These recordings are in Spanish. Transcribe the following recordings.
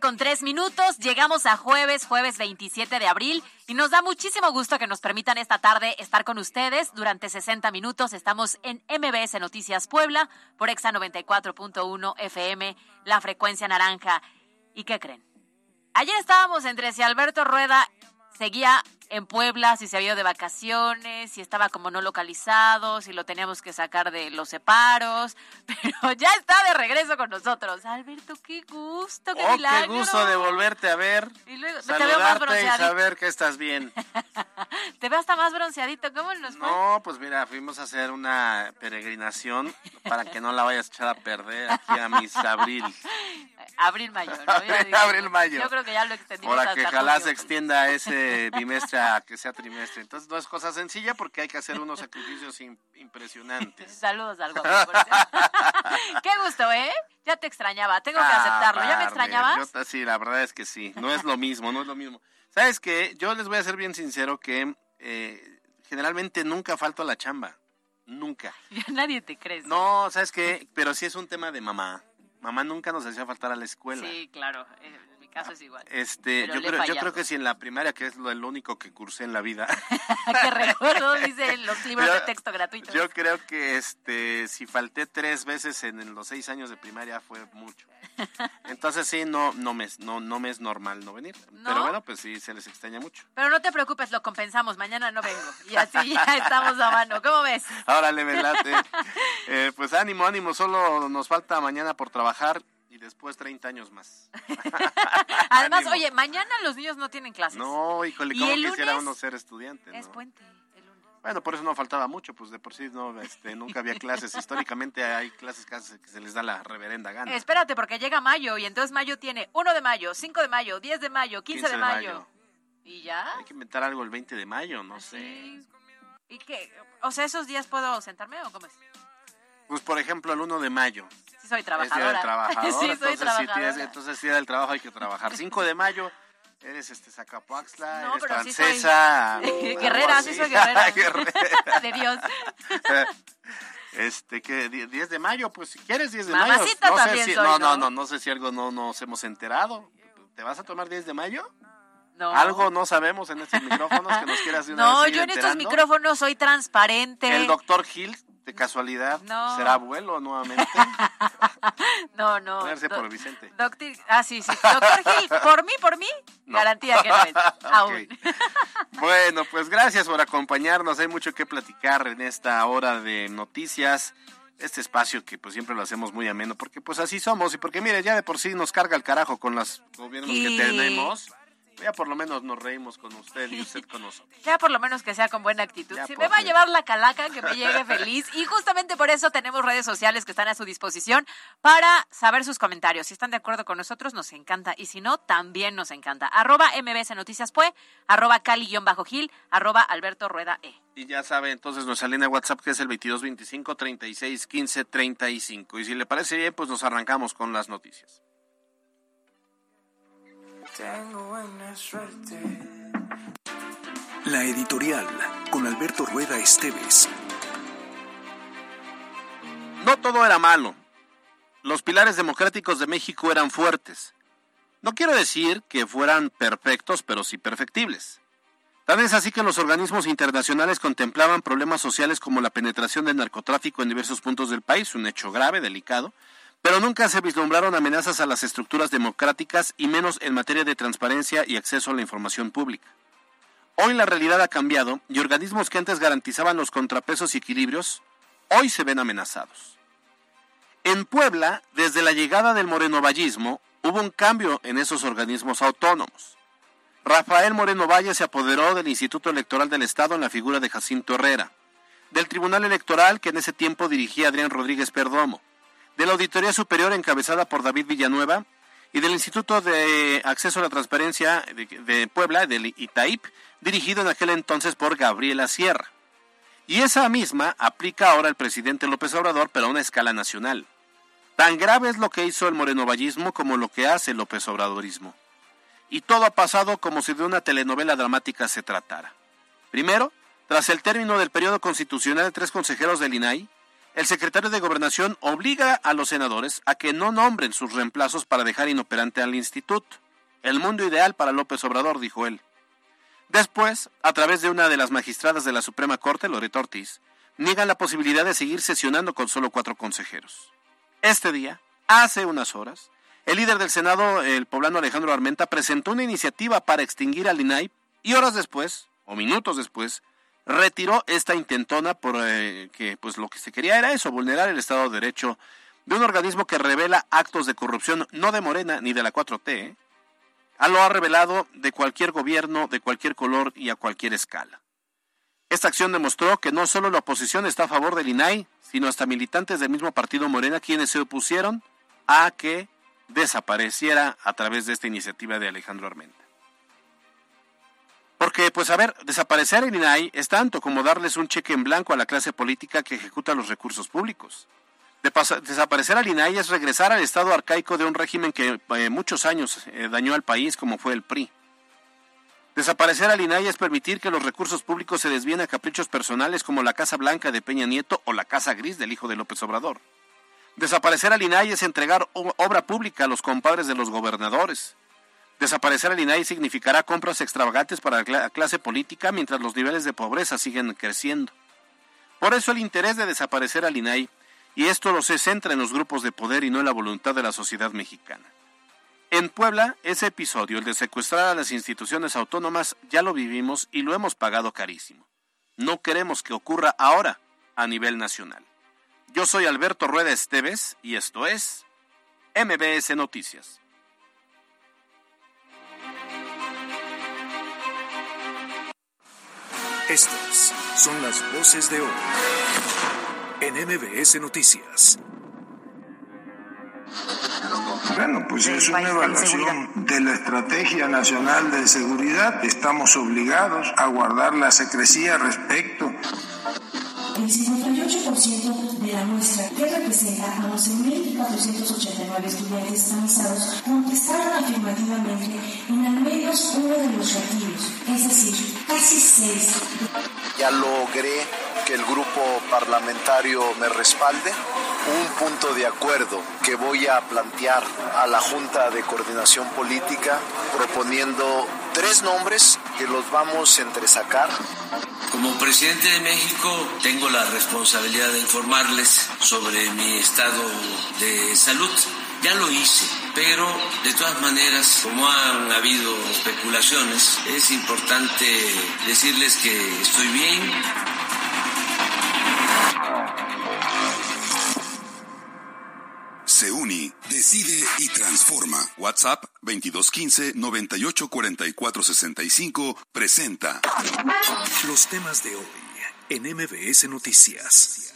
Con tres minutos, llegamos a jueves, jueves 27 de abril y nos da muchísimo gusto que nos permitan esta tarde estar con ustedes durante 60 minutos. Estamos en MBS Noticias Puebla por Exa 94.1 FM, la frecuencia naranja. ¿Y qué creen? Ayer estábamos entre si Alberto Rueda seguía en Puebla, si se había ido de vacaciones, si estaba como no localizado, si lo teníamos que sacar de los separos, pero ya está de regreso con nosotros. Alberto, qué gusto, qué Oh, milagro. qué gusto de volverte a ver. Y luego, te veo más Saludarte y saber que estás bien. Te veo hasta más bronceadito. ¿Cómo nos fue? No, pues mira, fuimos a hacer una peregrinación para que no la vayas a echar a perder aquí a mis abril. Abril, mayo, Abril, mayo. Yo creo que ya lo extendimos Para hasta que ojalá se extienda ese bimestre que sea trimestre. Entonces no es cosa sencilla porque hay que hacer unos sacrificios im- impresionantes. Saludos al guapo. Qué gusto, ¿eh? Ya te extrañaba. Tengo que Ah, aceptarlo. ¿Ya me padre. extrañabas? Yo sí, la verdad es que sí. No es lo mismo, no es lo mismo. ¿Sabes qué? Yo les voy a ser bien sincero que eh, generalmente nunca falto a la chamba. Nunca. Ya nadie te cree. No, ¿sabes qué? Pero sí es un tema de mamá. Mamá nunca nos hacía faltar a la escuela. Sí, claro. En mi caso es igual. Este, yo creo, yo creo que si en la primaria, que es lo, el único que cursé en la vida, que recuerdo, dice los libros Yo- de texto gratuitos. yo creo que este, si falté tres veces en, en los seis años de primaria fue mucho. Entonces sí, no, no me, es- no, no me es normal no venir. ¿No? Pero bueno, pues sí, se les extraña mucho. Pero no te preocupes, lo compensamos. Mañana no vengo. Y así ya estamos a mano. ¿Cómo ves? Ahora le late. Eh, pues ánimo, ánimo, solo nos falta mañana por trabajar y después 30 años más. Además, Ánimo. oye, mañana los niños no tienen clases. No, híjole, ¿Y ¿cómo el quisiera lunes? uno ser estudiante? Es no? puente. el lunes. Bueno, por eso no faltaba mucho, pues de por sí no, este, nunca había clases. Históricamente hay clases que se les da la reverenda gana. Espérate, porque llega mayo y entonces mayo tiene 1 de mayo, 5 de mayo, 10 de mayo, 15, de, mayo. ¿Y ya? Hay que inventar algo el 20 de mayo, no sé. ¿Y qué? O sea, ¿esos días puedo sentarme o cómo es? Pues por ejemplo, el 1 de mayo. Sí soy Es día del trabajadora. trabajador. sí, soy entonces, sí trabajadora. tienes, entonces día del trabajo hay que trabajar. 5 de mayo eres este Zacapuaxla, No, eres pero sí soy- francesa. Guerrera, sí soy guerrera. Guerrera. de Dios. Este, que 10 de mayo, pues si quieres 10 de Mamacita mayo. No sé si, soy, no, ¿no? no, no, no sé si algo no nos hemos enterado. ¿Te vas a tomar 10 de mayo? No. Algo no sabemos en estos micrófonos que nos quieras de una No, vez yo en estos micrófonos soy transparente. El doctor Gil, de casualidad, No. será abuelo nuevamente. No, no. Ponerse por Vicente. Doctor, ah, sí, sí. Doctor Gil, por mí, por mí, No. garantía que no es. Aún. Bueno, pues gracias por acompañarnos. Hay mucho que platicar en esta hora de noticias. Este espacio que pues siempre lo hacemos muy ameno, porque pues así somos y porque mire, ya de por sí nos carga el carajo con los gobiernos Y- que tenemos. Ya por lo menos nos reímos con usted y usted con nosotros. Ya por lo menos que sea con buena actitud. Ya, si me va a llevar la calaca, que me llegue feliz. Y justamente por eso tenemos redes sociales que están a su disposición para saber sus comentarios. Si están de acuerdo con nosotros, nos encanta. Y si no, también nos encanta. Arroba MBS Noticias Pue, arroba Cali-Gil, arroba Alberto Rueda E. Y ya sabe entonces nuestra línea de WhatsApp que es el 2225 36 15 35. Y si le parece bien, pues nos arrancamos con las noticias. Tengo buena suerte. La editorial con Alberto Rueda Esteves. No todo era malo. Los pilares democráticos de México eran fuertes. No quiero decir que fueran perfectos, pero sí perfectibles. Tan es así que los organismos internacionales contemplaban problemas sociales como la penetración del narcotráfico en diversos puntos del país, un hecho grave, delicado, pero nunca se vislumbraron amenazas a las estructuras democráticas y menos en materia de transparencia y acceso a la información pública. Hoy la realidad ha cambiado y organismos que antes garantizaban los contrapesos y equilibrios, hoy se ven amenazados. En Puebla, desde la llegada del morenovallismo, hubo un cambio en esos organismos autónomos. Rafael Moreno Valle se apoderó del Instituto Electoral del Estado en la figura de Jacinto Herrera, del Tribunal Electoral que en ese tiempo dirigía Adrián Rodríguez Perdomo, de la Auditoría Superior encabezada por David Villanueva y del Instituto de Acceso a la Transparencia de, Puebla, del ITAIP, dirigido en aquel entonces por Gabriela Sierra. Y esa misma aplica ahora el presidente López Obrador, pero a una escala nacional. Tan grave es lo que hizo el morenovallismo como lo que hace el López Obradorismo. Y todo ha pasado como si de una telenovela dramática se tratara. Primero, tras el término del periodo constitucional tres consejeros del INAI, el secretario de Gobernación obliga a los senadores a que no nombren sus reemplazos para dejar inoperante al instituto. El mundo ideal para López Obrador, dijo él. Después, a través de una de las magistradas de la Suprema Corte, Loreto Ortiz, niegan la posibilidad de seguir sesionando con solo cuatro consejeros. Este día, hace unas horas, el líder del Senado, el poblano Alejandro Armenta, presentó una iniciativa para extinguir al INAI y horas después, o minutos después, retiró esta intentona por eh, que pues lo que se quería era eso, vulnerar el Estado de Derecho de un organismo que revela actos de corrupción no de Morena ni de la 4T, ¿eh? a lo ha revelado de cualquier gobierno, de cualquier color y a cualquier escala. Esta acción demostró que no solo la oposición está a favor del INAI, sino hasta militantes del mismo partido Morena quienes se opusieron a que desapareciera a través de esta iniciativa de Alejandro Armenta. Porque, pues a ver, desaparecer el INAI es tanto como darles un cheque en blanco a la clase política que ejecuta los recursos públicos. desaparecer al INAI es regresar al estado arcaico de un régimen que eh, muchos años eh, dañó al país, como fue el PRI. Desaparecer al INAI es permitir que los recursos públicos se desvíen a caprichos personales como la Casa Blanca de Peña Nieto o la Casa Gris del hijo de López Obrador. Desaparecer al INAI es entregar obra pública a los compadres de los gobernadores. Desaparecer al INAI significará compras extravagantes para la clase política mientras los niveles de pobreza siguen creciendo. Por eso el interés de desaparecer al INAI, y esto lo se centra en los grupos de poder y no en la voluntad de la sociedad mexicana. En Puebla, ese episodio, el de secuestrar a las instituciones autónomas, ya lo vivimos y lo hemos pagado carísimo. No queremos que ocurra ahora a nivel nacional. Yo soy Alberto Rueda Esteves y esto es MBS Noticias. Estas son las voces de hoy en MBS Noticias. Bueno, pues es una evaluación de la Estrategia Nacional de Seguridad. Estamos obligados a guardar la secrecía respecto el 58% de la muestra, que representa a 11.489 estudiantes examizados, contestaron afirmativamente en al menos uno de los retiros, es decir, casi seis. Ya logré que el grupo parlamentario me respalde un punto de acuerdo que voy a plantear a la Junta de Coordinación Política proponiendo tres nombres que los vamos a entresacar. Como presidente de México tengo la responsabilidad de informarles sobre mi estado de salud. Ya lo hice, pero de todas maneras, como han habido especulaciones, es importante decirles que estoy bien, se une, decide y transforma. WhatsApp 2215 984465 presenta los temas de hoy en MBS Noticias.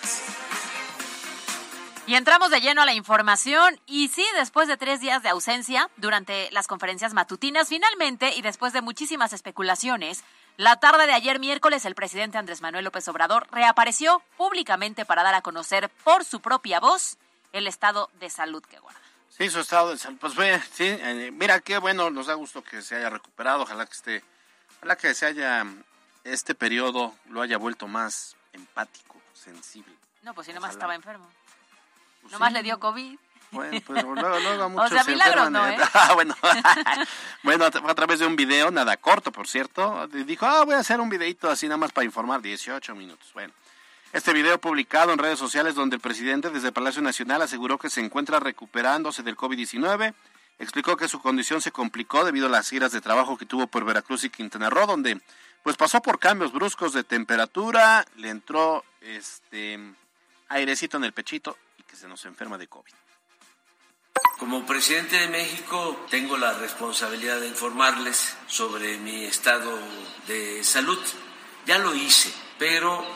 Y entramos de lleno a la información y sí, después de tres días de ausencia durante las conferencias matutinas, finalmente y después de muchísimas especulaciones, la tarde de ayer miércoles el presidente Andrés Manuel López Obrador reapareció públicamente para dar a conocer por su propia voz el estado de salud que guarda. Sí, su estado de salud. Pues sí, eh, mira qué bueno, nos da gusto que se haya recuperado, ojalá que esté, ojalá que se haya, este periodo lo haya vuelto más empático, sensible. No, pues si nomás estaba enfermo. Pues nomás le dio COVID. Bueno, pues luego, luego muchos O sea, se enferman, no, ¿eh? Ah, bueno, bueno, a través de un video, nada corto, por cierto. Dijo, ah, voy a hacer un videito así nada más para informar, 18 minutos. Bueno, este video publicado en redes sociales donde el presidente desde Palacio Nacional aseguró que se encuentra recuperándose del COVID-19. Explicó que su condición se complicó debido a las giras de trabajo que tuvo por Veracruz y Quintana Roo, donde pues pasó por cambios bruscos de temperatura, le entró este airecito en el pechito y que se nos enferma de COVID. Como presidente de México tengo la responsabilidad de informarles sobre mi estado de salud. Ya lo hice, pero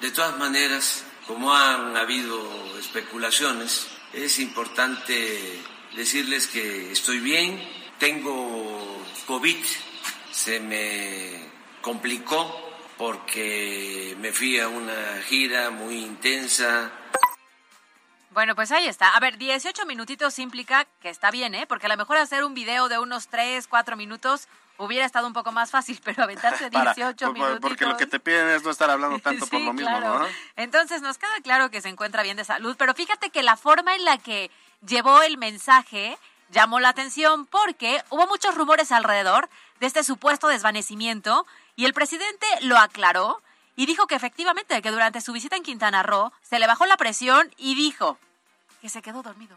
de todas maneras, como han habido especulaciones, es importante decirles que estoy bien, tengo COVID, se me complicó porque me fui a una gira muy intensa, Bueno, pues ahí está. A ver, 18 minutitos implica que está bien, ¿eh? Porque a lo mejor hacer un video de unos 3, 4 minutos hubiera estado un poco más fácil, pero aventarse Para- 18 por- minutos. porque lo que te piden es no estar hablando tanto por lo mismo, claro. ¿no? Entonces nos queda claro que se encuentra bien de salud, pero fíjate que la forma en la que llevó el mensaje llamó la atención porque hubo muchos rumores alrededor de este supuesto desvanecimiento y el presidente lo aclaró y dijo que efectivamente que durante su visita en Quintana Roo se le bajó la presión y dijo que se quedó dormido.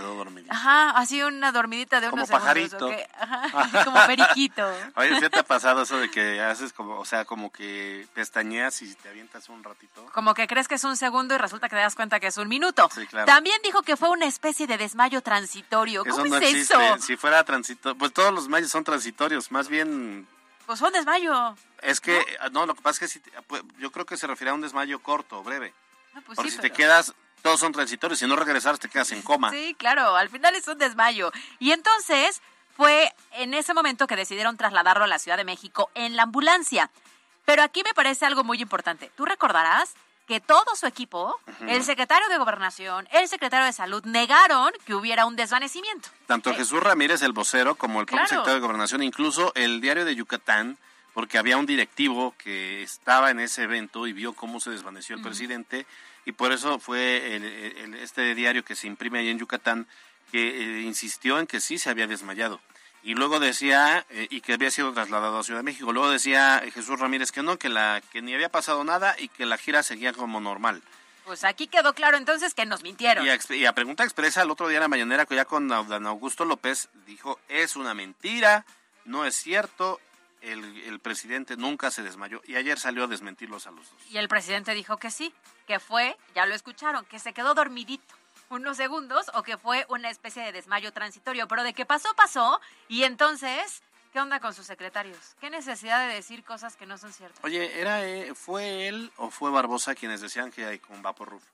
Quedó dormido. Ajá, así una dormidita de Como unos segundos, pajarito. como periquito. Oye, ¿sí te ha pasado eso de que haces como, o sea, como que pestañeas y te avientas un ratito? Como que crees que es un segundo y resulta que te das cuenta que es un minuto. Sí, claro. También dijo que fue una especie de desmayo transitorio. ¿Cómo Eso no es existe. eso? Si fuera transitorio, pues todos los mayos son transitorios. Más bien, Pues fue un desmayo. es que, no, lo que pasa es que si te- pues, yo creo que se refiere a un desmayo corto, breve. No, pues Porque sí, si pero- te quedas, todos son transitorios. Si no regresaras, te quedas en coma. Sí, claro, al final es un desmayo. Y entonces fue en ese momento que decidieron trasladarlo a la Ciudad de México en la ambulancia. Pero aquí me parece algo muy importante. Tú recordarás que todo su equipo, el secretario de Gobernación, el secretario de Salud, negaron que hubiera un desvanecimiento. Tanto Jesús Ramírez, el vocero, como el propio Claro. secretario de Gobernación, incluso el diario de Yucatán, porque había un directivo que estaba en ese evento y vio cómo se desvaneció el presidente, y por eso fue el- el- este diario que se imprime ahí en Yucatán, que eh, insistió en que sí se había desmayado. Y luego decía, eh, y que había sido trasladado a Ciudad de México. Luego decía Jesús Ramírez que no, que, la, que ni había pasado nada y que la gira seguía como normal. Pues aquí quedó claro entonces que nos mintieron. Y a, exp- y a pregunta expresa, el otro día en la mañanera, que ya con Dan Augusto López, dijo, es una mentira, no es cierto, el, el presidente nunca se desmayó. Y ayer salió a desmentirlos a los dos. Y el presidente dijo que sí, que fue, ya lo escucharon, que se quedó dormidito unos segundos o que fue una especie de desmayo transitorio. Pero de que pasó, pasó. Y entonces, ¿qué onda con sus secretarios? ¿Qué necesidad de decir cosas que no son ciertas? Oye, ¿era, eh, ¿fue él o fue Barbosa quienes decían que hay con Vaporruf?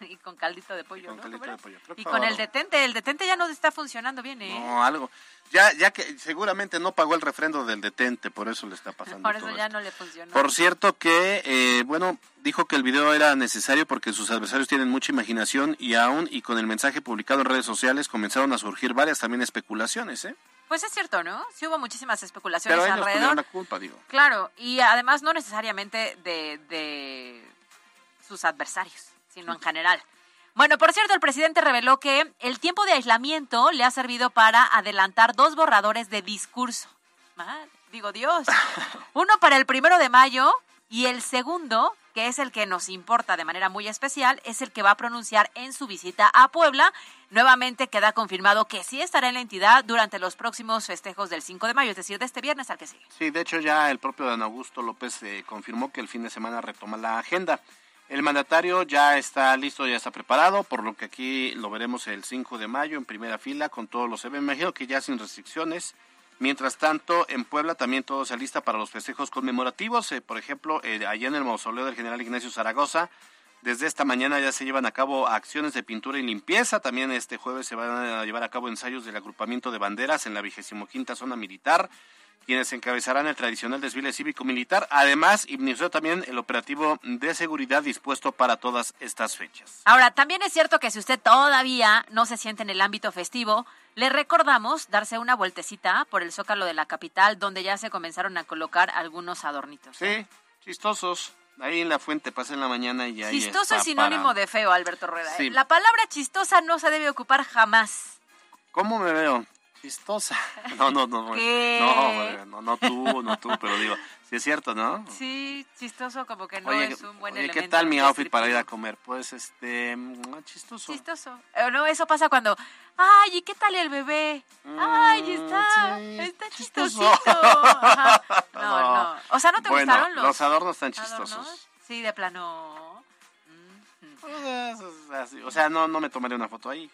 Y con caldito de pollo, con ¿no? Y con el detente, el detente ya no está funcionando bien, ¿eh? No, algo. Ya, ya que seguramente no pagó el refrendo del detente, por eso le está pasando Por eso todo ya esto. no le funcionó. Por cierto que, eh, bueno, dijo que el video era necesario porque sus adversarios tienen mucha imaginación y aún y con el mensaje publicado en redes sociales comenzaron a surgir varias también especulaciones, ¿eh? Pues es cierto, ¿no? Sí hubo muchísimas especulaciones Pero ellos alrededor. la culpa, digo. Claro, y además no necesariamente de, de sus adversarios, sino en general. Bueno, por cierto, el presidente reveló que el tiempo de aislamiento le ha servido para adelantar dos borradores de discurso. Digo Dios. Uno para el primero de mayo y el segundo, que es el que nos importa de manera muy especial, es el que va a pronunciar en su visita a Puebla. Nuevamente queda confirmado que sí estará en la entidad durante los próximos festejos del 5 de mayo, es decir, de este viernes al que sigue. Sí, de hecho ya el propio Dan Augusto López eh, confirmó que el fin de semana retoma la agenda. El mandatario ya está listo, ya está preparado, por lo que aquí lo veremos el 5 de mayo en primera fila con todos los eventos. Me imagino que ya sin restricciones. Mientras tanto, en Puebla también todo se alista para los festejos conmemorativos. Eh, por ejemplo, eh, allá en el mausoleo del general Ignacio Zaragoza, desde esta mañana ya se llevan a cabo acciones de pintura y limpieza. También este jueves se van a llevar a cabo ensayos del agrupamiento de banderas en la vigésimo quinta zona militar, quienes encabezarán el tradicional desfile cívico-militar. Además, inició también el operativo de seguridad dispuesto para todas estas fechas. Ahora, también es cierto que si usted todavía no se siente en el ámbito festivo, le recordamos darse una vueltecita por el zócalo de la capital, donde ya se comenzaron a colocar algunos adornitos. ¿eh? Sí, chistosos. Ahí en la fuente pasa en la mañana y ahí Chistoso está es sinónimo para- de feo, Alberto Rueda. ¿eh? Sí. La palabra chistosa no se debe ocupar jamás. ¿Cómo me veo? Chistosa. No, no, no. ¿Qué? No, no, no tú, no tú, pero digo, sí es cierto, ¿no? Sí, chistoso como que no oye, es un buen oye, elemento. ¿qué tal mi outfit para ir a comer? Pues, este, mm, chistoso. Chistoso. Eh, no, eso pasa cuando, ay, ¿y qué tal el bebé? Ay, está, sí, está chistoso. chistosito. Ajá. No, no. O sea, ¿no te bueno, gustaron los, los adornos adornos? chistosos. Sí, de plano. Mm, Pues. O sea, no, no me tomaré una foto ahí.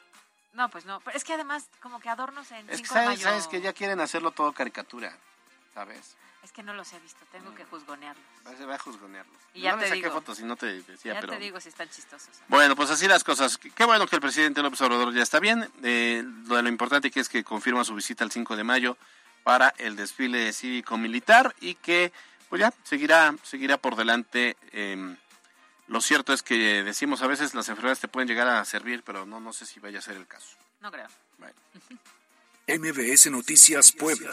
No, pues no. Pero es que además, como que adornos en Es que 5 de sabes, mayo. sabes que ya quieren hacerlo todo caricatura, ¿sabes? Es que no los he visto, tengo que juzgonearlos. Se va a juzgonearlos. Y ya no le te saqué digo. fotos y no te decía, ya pero... te digo si están chistosos. Bueno, pues así las cosas. Qué qué bueno que el presidente López Obrador ya está bien. Eh, lo de lo importante que es que confirma su visita el 5 de mayo para el desfile cívico-militar y que pues ya seguirá, seguirá por delante. eh, lo cierto es que decimos a veces las enfermedades te pueden llegar a servir, pero no, no sé si vaya a ser el caso. No creo. Bueno. MBS Noticias Puebla.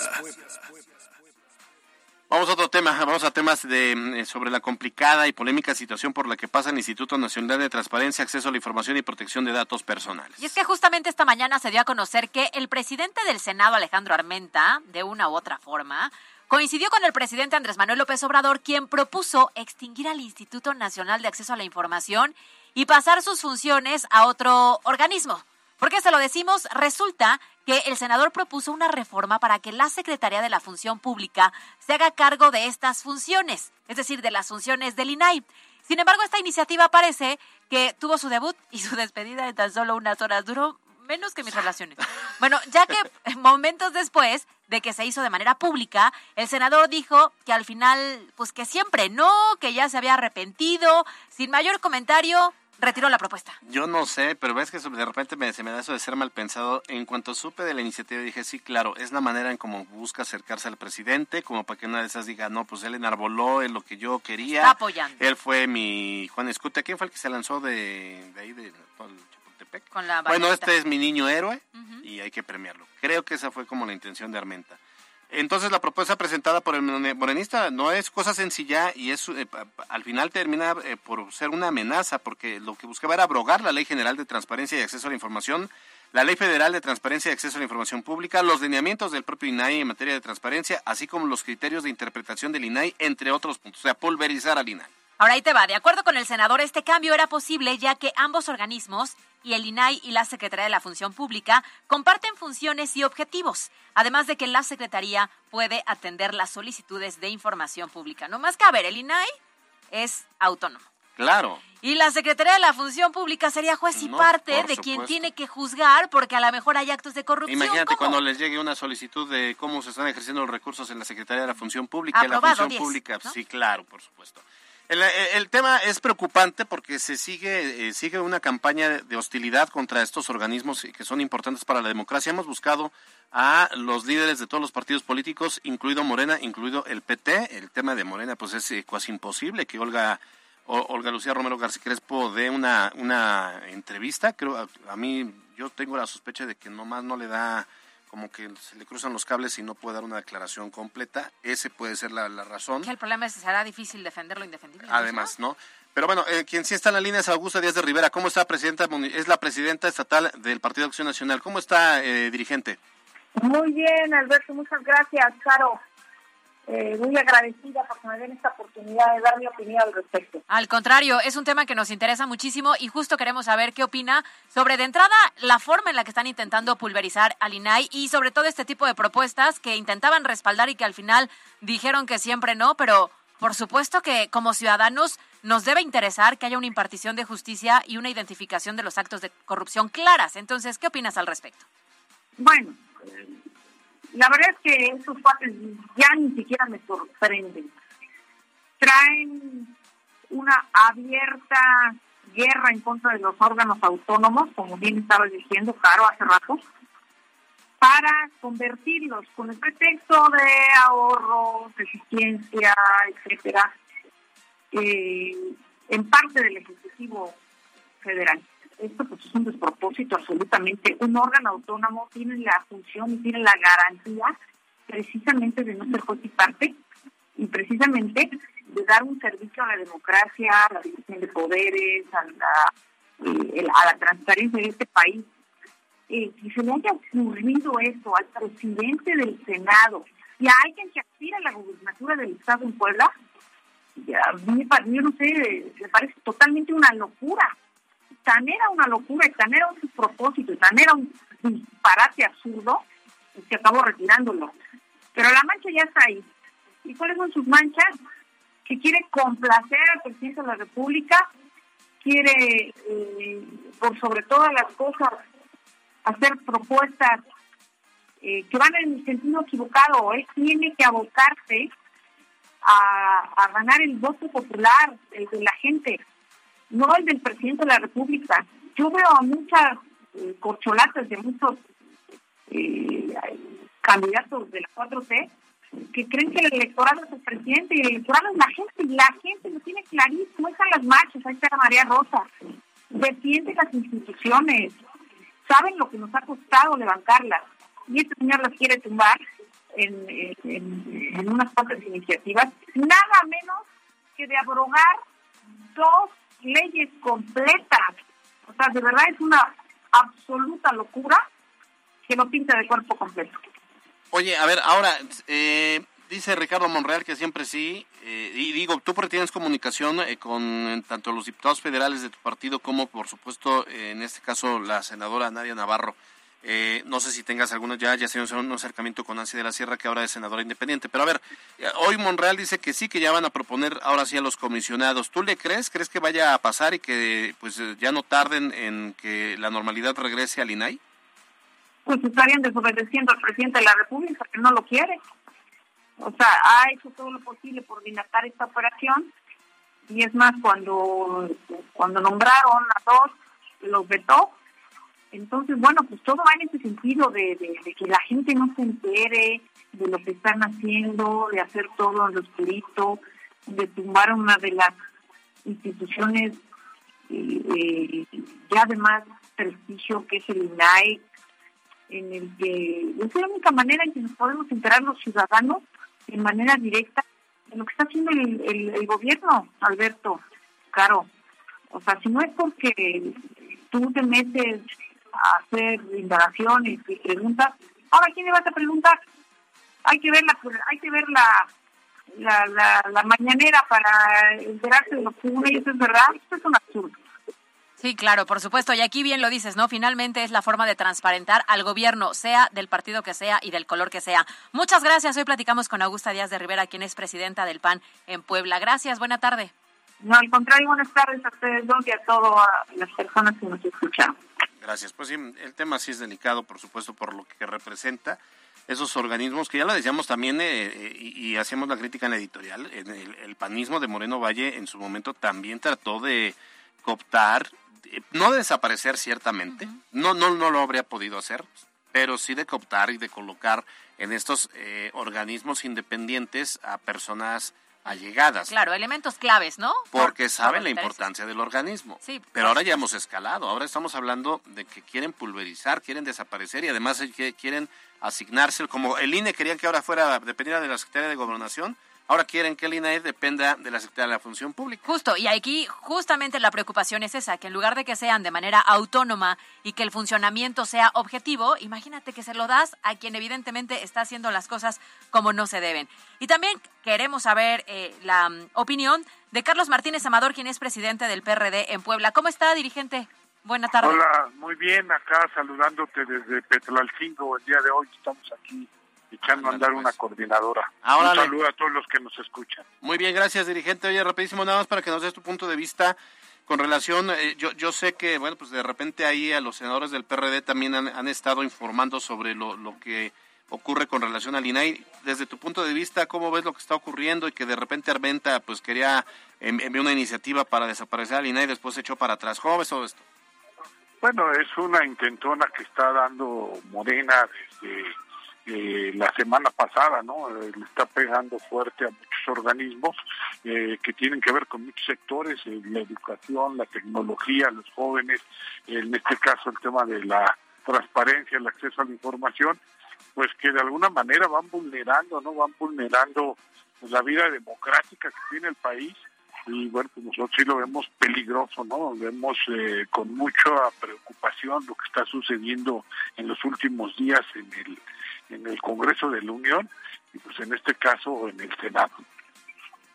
Vamos a otro tema, vamos a temas de, eh, sobre la complicada y polémica situación por la que pasa el Instituto Nacional de Transparencia, Acceso a la Información y Protección de Datos Personales. Y es que justamente esta mañana se dio a conocer que el presidente del Senado, Alejandro Armenta, de una u otra forma, coincidió con el presidente Andrés Manuel López Obrador, quien propuso extinguir al Instituto Nacional de Acceso a la Información y pasar sus funciones a otro organismo. ¿Por qué se lo decimos? Resulta que el senador propuso una reforma para que la Secretaría de la Función Pública se haga cargo de estas funciones, es decir, de las funciones del INAI. Sin embargo, esta iniciativa parece que tuvo su debut y su despedida en tan solo unas horas. Duró menos que mis relaciones. Bueno, ya que momentos después de que se hizo de manera pública, el senador dijo que al final, pues que siempre no, que ya se había arrepentido. Sin mayor comentario, retiró la propuesta. Yo no sé, pero ves que de repente me, se me da eso de ser mal pensado. En cuanto supe de la iniciativa dije, sí, claro, es la manera en cómo busca acercarse al presidente, como para que una de esas diga, no, pues él enarboló en lo que yo quería. Está apoyando. Él fue mi Juan Escute. ¿Quién fue el que se lanzó de, de ahí, de, el Chapultepec? Con la Bueno, este es mi niño héroe y hay que premiarlo. Creo que esa fue como la intención de Armenta. Entonces la propuesta presentada por el morenista no es cosa sencilla y es eh, al final termina eh, por ser una amenaza porque lo que buscaba era abrogar la Ley General de Transparencia y Acceso a la Información, la Ley Federal de Transparencia y Acceso a la Información Pública, los lineamientos del propio INAI en materia de transparencia, así como los criterios de interpretación del INAI, entre otros puntos, o sea, pulverizar al INAI. Ahora ahí te va. De acuerdo con el senador, este cambio era posible ya que ambos organismos, y el INAI y la Secretaría de la Función Pública, comparten funciones y objetivos, además de que la Secretaría puede atender las solicitudes de información pública. No más que, a ver, el INAI es autónomo. Claro. Y la Secretaría de la Función Pública sería juez y No, parte de quien tiene que juzgar porque a lo mejor hay actos de corrupción. Imagínate ¿Cómo? cuando les llegue una solicitud de cómo se están ejerciendo los recursos en la Secretaría de la Función Pública. la Función 10, Pública, ¿no? sí, claro, por supuesto. El, el- tema es preocupante porque se sigue, eh, sigue una campaña de hostilidad contra estos organismos que son importantes para la democracia. Hemos buscado a los líderes de todos los partidos políticos, incluido Morena, incluido el PT. El tema de Morena, pues es eh, casi imposible que Olga o- Olga Lucía Romero García Crespo dé una, una entrevista. Creo, a, a mí, yo tengo la sospecha de que nomás no le da, como que se le cruzan los cables y no puede dar una declaración completa. Ese puede ser la, la razón. Que el problema es que será difícil defender lo indefendible. Además, ¿no? Pero bueno, eh, quien sí está en la línea es Augusta Díaz de Rivera. ¿Cómo está, presidenta? Es la presidenta estatal del Partido de Acción Nacional. ¿Cómo está, eh, dirigente? Muy bien, Alberto, muchas gracias, Caro. Eh, muy agradecida porque me den esta oportunidad de dar mi opinión al respecto. Al contrario, es un tema que nos interesa muchísimo y justo queremos saber qué opina sobre, de entrada, la forma en la que están intentando pulverizar al INAI y sobre todo este tipo de propuestas que intentaban respaldar y que al final dijeron que siempre no, pero por supuesto que como ciudadanos nos debe interesar que haya una impartición de justicia y una identificación de los actos de corrupción claras. Entonces, ¿qué opinas al respecto? Bueno, la verdad es que esos cuates ya ni siquiera me sorprenden. Traen una abierta guerra en contra de los órganos autónomos, como bien estaba diciendo Caro hace rato, para convertirlos con el pretexto de ahorros, eficiencia, etcétera, eh, en parte del Ejecutivo Federal. Esto pues es un despropósito absolutamente. Un órgano autónomo tiene la función y tiene la garantía precisamente de no ser juez y parte y precisamente de dar un servicio a la democracia, a la división de poderes, a la, eh, transparencia de este país. Eh, se le haya ocurrido eso al presidente del Senado y a alguien que aspira a la gubernatura del Estado en Puebla, ya, yo no sé, me parece totalmente una locura. Tan era una locura tan era un propósito tan era un disparate absurdo que acabó retirándolo. Pero la mancha ya está ahí. ¿Y cuáles son sus manchas? Que quiere complacer al presidente de la República, quiere, eh, por sobre todas las cosas, hacer propuestas eh, que van en el sentido equivocado. Él tiene que abocarse a, ganar el voto popular, el de la gente, no el del presidente de la República. Yo veo a muchas eh, corcholatas de muchos eh, candidatos de la 4T que creen que el electorado es el presidente y el electorado es la gente y la gente lo tiene clarísimo. Ahí están las marchas, ahí está María Rosa. Defiende las instituciones, saben lo que nos ha costado levantarlas y este señor las quiere tumbar en, en, unas cuantas iniciativas, nada menos que de abrogar dos leyes completas. O sea, de verdad es una absoluta locura que no pinta de cuerpo completo. Oye, a ver, ahora, eh, dice Ricardo Monreal que siempre sí, eh, y digo, tú tienes comunicación eh, con tanto los diputados federales de tu partido como, por supuesto, en este caso, la senadora Nadia Navarro. Eh, no sé si tengas alguna, ya, ya se un acercamiento con Nancy de la Sierra, que ahora es senadora independiente. Pero a ver, hoy Monreal dice que sí, que ya van a proponer ahora sí a los comisionados. ¿Tú le crees? ¿Crees que vaya a pasar y que pues ya no tarden en que la normalidad regrese al INAI? Pues estarían desobedeciendo al presidente de la República, que no lo quiere. O sea, ha hecho todo lo posible por dilatar esta operación. Y es más, cuando, cuando nombraron a dos, los vetó entonces, bueno, pues todo va en ese sentido de, que la gente no se entere de lo que están haciendo, de hacer todo en lo oscurito, de tumbar una de las instituciones eh, eh, ya de más prestigio que es el INAE, en el que es la única manera en que nos podemos enterar los ciudadanos de manera directa de lo que está haciendo el, el gobierno, Alberto, Caro. O sea, si no es porque tú te metes hacer indagaciones y preguntas. Ahora, ¿quién le vas a preguntar? Hay que ver la, hay que ver la, la, la, mañanera para enterarse de lo que uno y eso es verdad. Esto es un absurdo. Sí, claro, por supuesto. Y aquí bien lo dices, ¿no? Finalmente es la forma de transparentar al gobierno, sea del partido que sea y del color que sea. Muchas gracias. Hoy platicamos con Augusta Díaz de Rivera, quien es presidenta del PAN en Puebla. Gracias, buena tarde. No, al contrario, buenas tardes a ustedes dos y a todas las personas que nos escuchan. Gracias. Pues sí, el tema sí es delicado, por supuesto, por lo que representa esos organismos que ya lo decíamos también eh, eh, y, hacíamos la crítica en la editorial. En el, panismo de Moreno Valle en su momento también trató de cooptar, no de desaparecer ciertamente, no, no, no lo habría podido hacer, pero sí de cooptar y de colocar en estos eh, organismos independientes a personas allegadas. Claro, elementos claves, ¿no? Porque saben la importancia del organismo. Sí. Pero ahora ya hemos escalado. Ahora estamos hablando de que quieren pulverizar, quieren desaparecer y además quieren asignarse, como el INE querían que ahora fuera, dependiera de la Secretaría de Gobernación, Ahora quieren que el INAE dependa de la Secretaría de la Función Pública. Justo, y aquí justamente la preocupación es esa, que en lugar de que sean de manera autónoma y que el funcionamiento sea objetivo, imagínate que se lo das a quien evidentemente está haciendo las cosas como no se deben. Y también queremos saber eh, la mm, opinión de Carlos Martínez Amador, quien es presidente del PRD en Puebla. ¿Cómo está, dirigente? Buena tarde. Hola, muy bien, acá saludándote desde Petrolalcingo. El día de hoy estamos aquí echando a andar una pues. coordinadora. Un saludo a todos los que nos escuchan. Muy bien, gracias, dirigente. Oye, rapidísimo, nada más para que nos des tu punto de vista con relación, eh, yo, yo sé que, bueno, pues de repente ahí a los senadores del PRD también han, estado informando sobre lo, lo, que ocurre con relación al INAI. Desde tu punto de vista, ¿cómo ves lo que está ocurriendo y que de repente Arventa pues quería enviar una iniciativa para desaparecer al INAI y después se echó para atrás? ¿Cómo ves todo esto? Bueno, es una intentona que está dando Morena desde eh, la semana pasada, ¿no? Eh, le está pegando fuerte a muchos organismos eh, que tienen que ver con muchos sectores, la educación, la tecnología, los jóvenes, en este caso el tema de la transparencia, el acceso a la información, pues que de alguna manera van vulnerando, ¿no? Van vulnerando la vida democrática que tiene el país y bueno, pues nosotros sí lo vemos peligroso, ¿no? Vemos eh, con mucha preocupación lo que está sucediendo en los últimos días en el, en el Congreso de la Unión y pues en este caso en el Senado.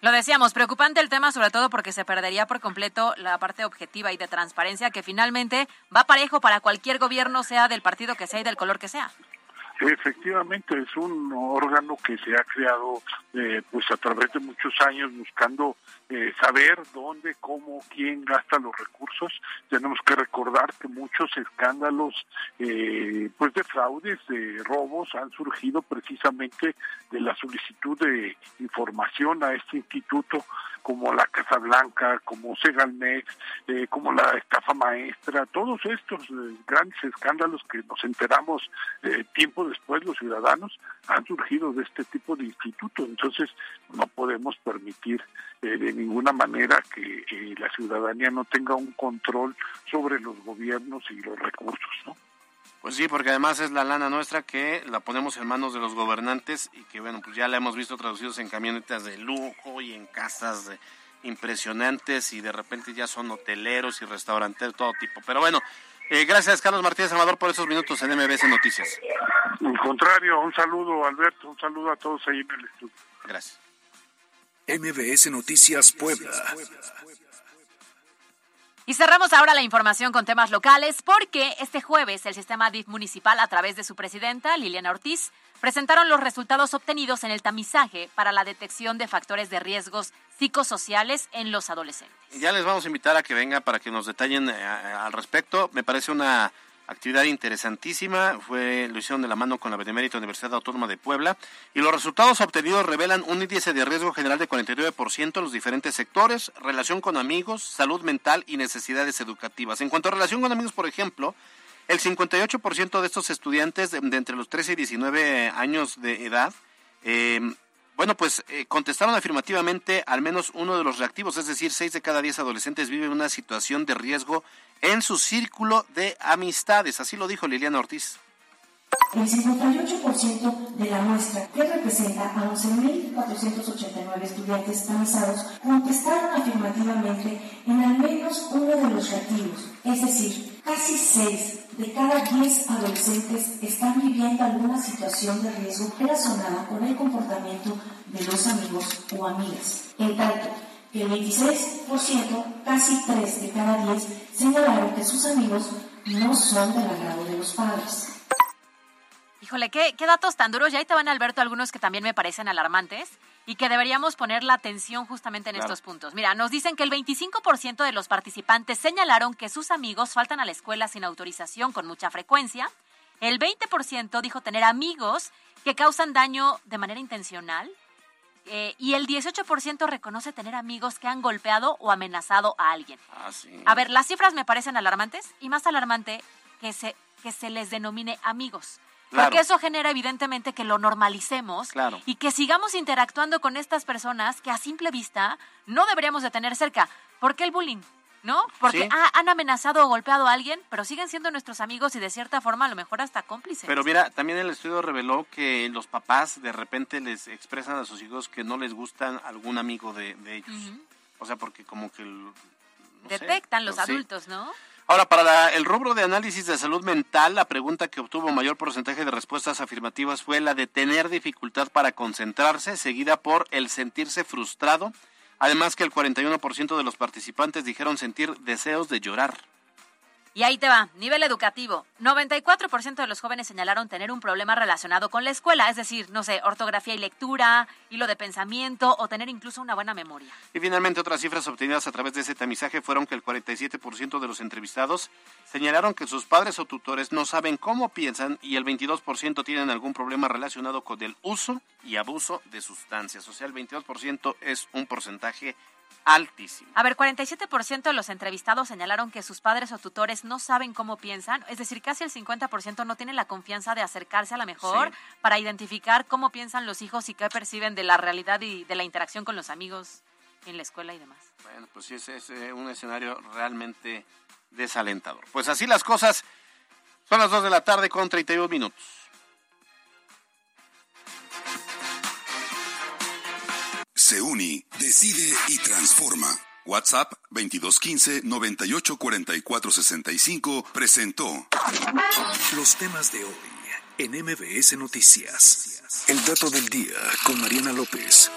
Lo decíamos, preocupante el tema, sobre todo porque se perdería por completo la parte objetiva y de transparencia que finalmente va parejo para cualquier gobierno, sea del partido que sea y del color que sea. Efectivamente, es un órgano que se ha creado eh, pues a través de muchos años buscando eh, saber dónde, cómo, quién gasta los recursos. Tenemos que recordar que muchos escándalos eh, pues de fraudes, de robos han surgido precisamente de la solicitud de información a este instituto como la Casa Blanca, como Segalmex, eh, como la estafa maestra, todos estos eh, grandes escándalos que nos enteramos eh, tiempo después los ciudadanos han surgido de este tipo de institutos. Entonces no podemos permitir de ninguna manera que la ciudadanía no tenga un control sobre los gobiernos y los recursos, ¿no? Pues sí, porque además es la lana nuestra que la ponemos en manos de los gobernantes y que bueno, pues ya la hemos visto traducidos en camionetas de lujo y en casas impresionantes y de repente ya son hoteleros y restauranteros, todo tipo. Pero bueno, eh, gracias Carlos Martínez Amador por esos minutos en MBS Noticias. Al contrario, un saludo Alberto, un saludo a todos ahí en el estudio. Gracias. MBS Noticias Puebla. Y cerramos ahora la información con temas locales porque este jueves el sistema DIF municipal a través de su presidenta Liliana Ortiz presentaron los resultados obtenidos en el tamizaje para la detección de factores de riesgos psicosociales en los adolescentes. Ya les vamos a invitar a que venga para que nos detallen eh, al respecto. Me parece una actividad interesantísima, fue, lo hicieron de la mano con la Benemérita Universidad Autónoma de Puebla y los resultados obtenidos revelan un índice de riesgo general de 49% en los diferentes sectores, relación con amigos, salud mental y necesidades educativas. En cuanto a relación con amigos, por ejemplo, el 58% de estos estudiantes de, entre los 13 y 19 años de edad eh, bueno, pues eh, contestaron afirmativamente al menos uno de los reactivos, es decir, seis de cada diez adolescentes viven una situación de riesgo en su círculo de amistades. Así lo dijo Liliana Ortiz. El 58% de la muestra, que representa a 11.489 estudiantes tamizados, contestaron afirmativamente en al menos uno de los reactivos, es decir, casi 6 de cada 10 adolescentes están viviendo alguna situación de riesgo relacionada con el comportamiento de los amigos o amigas. En tanto, el 26%, casi 3 de cada 10, señalaron que sus amigos no son del agrado de los padres. Híjole, ¿qué, qué datos tan duros. Ya ahí te van, Alberto, algunos que también me parecen alarmantes y que deberíamos poner la atención justamente en estos puntos. Mira, nos dicen que el 25% de los participantes señalaron que sus amigos faltan a la escuela sin autorización con mucha frecuencia. El 20% dijo tener amigos que causan daño de manera intencional. Eh, y el 18% reconoce tener amigos que han golpeado o amenazado a alguien. Ah, a ver, las cifras me parecen alarmantes y más alarmante que se, que se les denomine amigos. Porque eso genera evidentemente que lo normalicemos y que sigamos interactuando con estas personas que a simple vista no deberíamos de tener cerca. ¿Por qué el bullying? ¿No? Porque han amenazado o golpeado a alguien, pero siguen siendo nuestros amigos y de cierta forma a lo mejor hasta cómplices. Pero mira, también el estudio reveló que los papás de repente les expresan a sus hijos que no les gustan algún amigo de, ellos. O sea, porque como que... Detectan los adultos, ¿no? Ahora, para el rubro de análisis de salud mental, la pregunta que obtuvo mayor porcentaje de respuestas afirmativas fue la de tener dificultad para concentrarse, seguida por el sentirse frustrado, además que el 41% de los participantes dijeron sentir deseos de llorar. Y ahí te va, nivel educativo. 94% de los jóvenes señalaron tener un problema relacionado con la escuela, es decir, no sé, ortografía y lectura, hilo de pensamiento o tener incluso una buena memoria. Y finalmente otras cifras obtenidas a través de ese tamizaje fueron que el 47% de los entrevistados señalaron que sus padres o tutores no saben cómo piensan y el 22% tienen algún problema relacionado con el uso y abuso de sustancias. O sea, el 22% es un porcentaje altísimo. A ver, 47% de los entrevistados señalaron que sus padres o tutores no saben cómo piensan, es decir, casi el 50% no tiene la confianza de acercarse a la mejor para identificar cómo piensan los hijos y qué perciben de la realidad y de la interacción con los amigos en la escuela y demás. Bueno, pues sí, ese es eh, un escenario realmente desalentador. Pues así las cosas. Son las 2 de la tarde con 32 minutos. Se decide y transforma. WhatsApp 2215-984465 presentó los temas de hoy en MBS Noticias. El dato del día con Mariana López.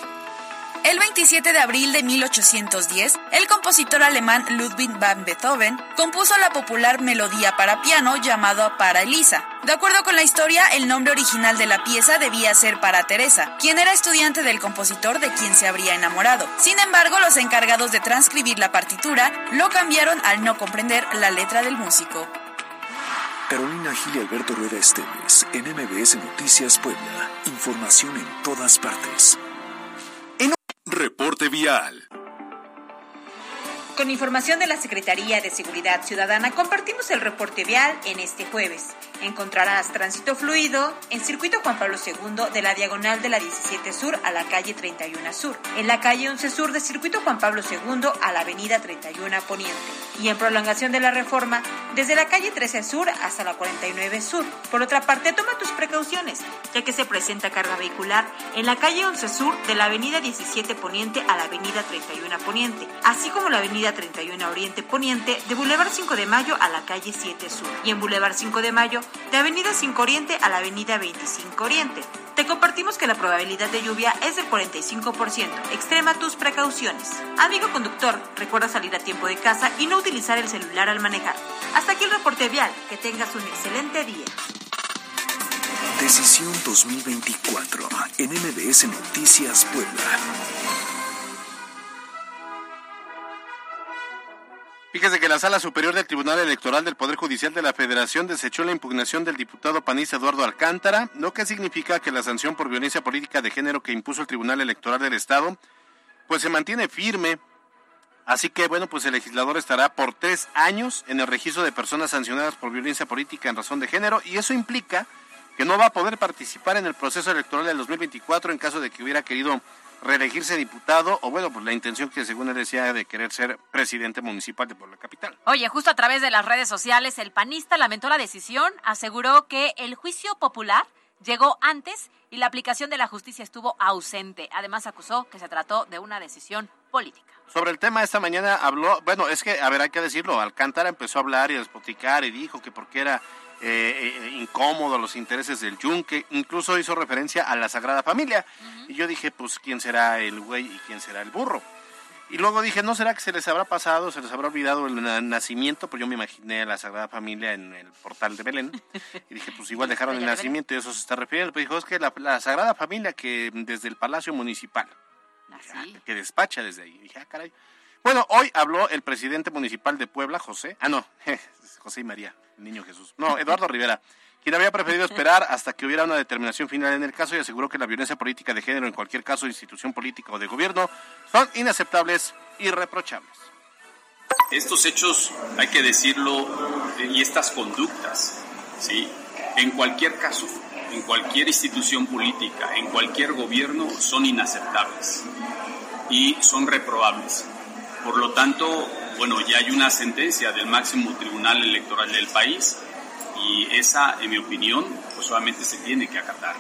El 27 de abril de 1810, el compositor alemán Ludwig van Beethoven compuso la popular melodía para piano llamada Para Elisa. De acuerdo con la historia, el nombre original de la pieza debía ser para Teresa, quien era estudiante del compositor de quien se habría enamorado. Sin embargo, los encargados de transcribir la partitura lo cambiaron al no comprender la letra del músico. Carolina Gil y Alberto Rueda Esteves, en MBS Noticias Puebla. Información en todas partes. Reporte vial. Con información de la Secretaría de Seguridad Ciudadana, compartimos el reporte vial en este jueves. Encontrarás tránsito fluido en circuito Juan Pablo II de la diagonal de la 17 Sur a la calle 31 Sur, en la calle 11 Sur de circuito Juan Pablo II a la avenida 31 Poniente y en prolongación de la reforma desde la calle 13 Sur hasta la 49 Sur. Por otra parte, toma tus precauciones, ya que se presenta carga vehicular en la calle 11 Sur de la avenida 17 Poniente a la avenida 31 Poniente, así como la avenida 31 Oriente Poniente, de Boulevard 5 de Mayo a la calle 7 Sur y en Boulevard 5 de Mayo, de Avenida 5 Oriente a la Avenida 25 Oriente. Te compartimos que la probabilidad de lluvia es del 45%. Extrema tus precauciones. Amigo conductor, recuerda salir a tiempo de casa y no utilizar el celular al manejar. Hasta aquí el reporte vial. Que tengas un excelente día. Decisión 2024 en MBS Noticias Puebla. Fíjese que la Sala Superior del Tribunal Electoral del Poder Judicial de la Federación desechó la impugnación del diputado panista Eduardo Alcántara, lo que significa que la sanción por violencia política de género que impuso el Tribunal Electoral del Estado, pues se mantiene firme. Así que, bueno, pues el legislador estará por tres años en el registro de personas sancionadas por violencia política en razón de género, y eso implica que no va a poder participar en el proceso electoral del 2024 en caso de que hubiera querido reelegirse diputado o bueno, pues la intención que según él decía de querer ser presidente municipal de Puebla Capital. Oye, justo a través de las redes sociales, el panista lamentó la decisión, aseguró que el juicio popular llegó antes y la aplicación de la justicia estuvo ausente. Además acusó que se trató de una decisión política. Sobre el tema esta mañana habló, bueno, es que, a ver, hay que decirlo, Alcántara empezó a hablar y a despoticar y dijo que porque era eh, eh, incómodo los intereses del yunque, incluso hizo referencia a la Sagrada Familia. Y yo dije, pues, ¿quién será el güey y quién será el burro? Y luego dije, ¿no será que se les habrá pasado, se les habrá olvidado el nacimiento? Pues yo me imaginé a la Sagrada Familia en el portal de Belén. Y dije, pues igual dejaron el nacimiento y eso se está refiriendo. Pues dijo, es que la, Sagrada Familia que desde el Palacio Municipal, ah, que despacha desde ahí. dije, ah, caray. Bueno, hoy habló el presidente municipal de Puebla, José. Ah, no, José y María, el niño Jesús. No, Eduardo Rivera, quien había preferido esperar hasta que hubiera una determinación final en el caso y aseguró que la violencia política de género en cualquier caso, institución política o de gobierno, son inaceptables y reprochables. Estos hechos, hay que decirlo, y estas conductas, ¿sí? en cualquier caso, en cualquier institución política, en cualquier gobierno, son inaceptables y son reprobables. Por lo tanto, bueno, ya hay una sentencia del máximo tribunal electoral del país y esa, en mi opinión, pues solamente se tiene que acatar.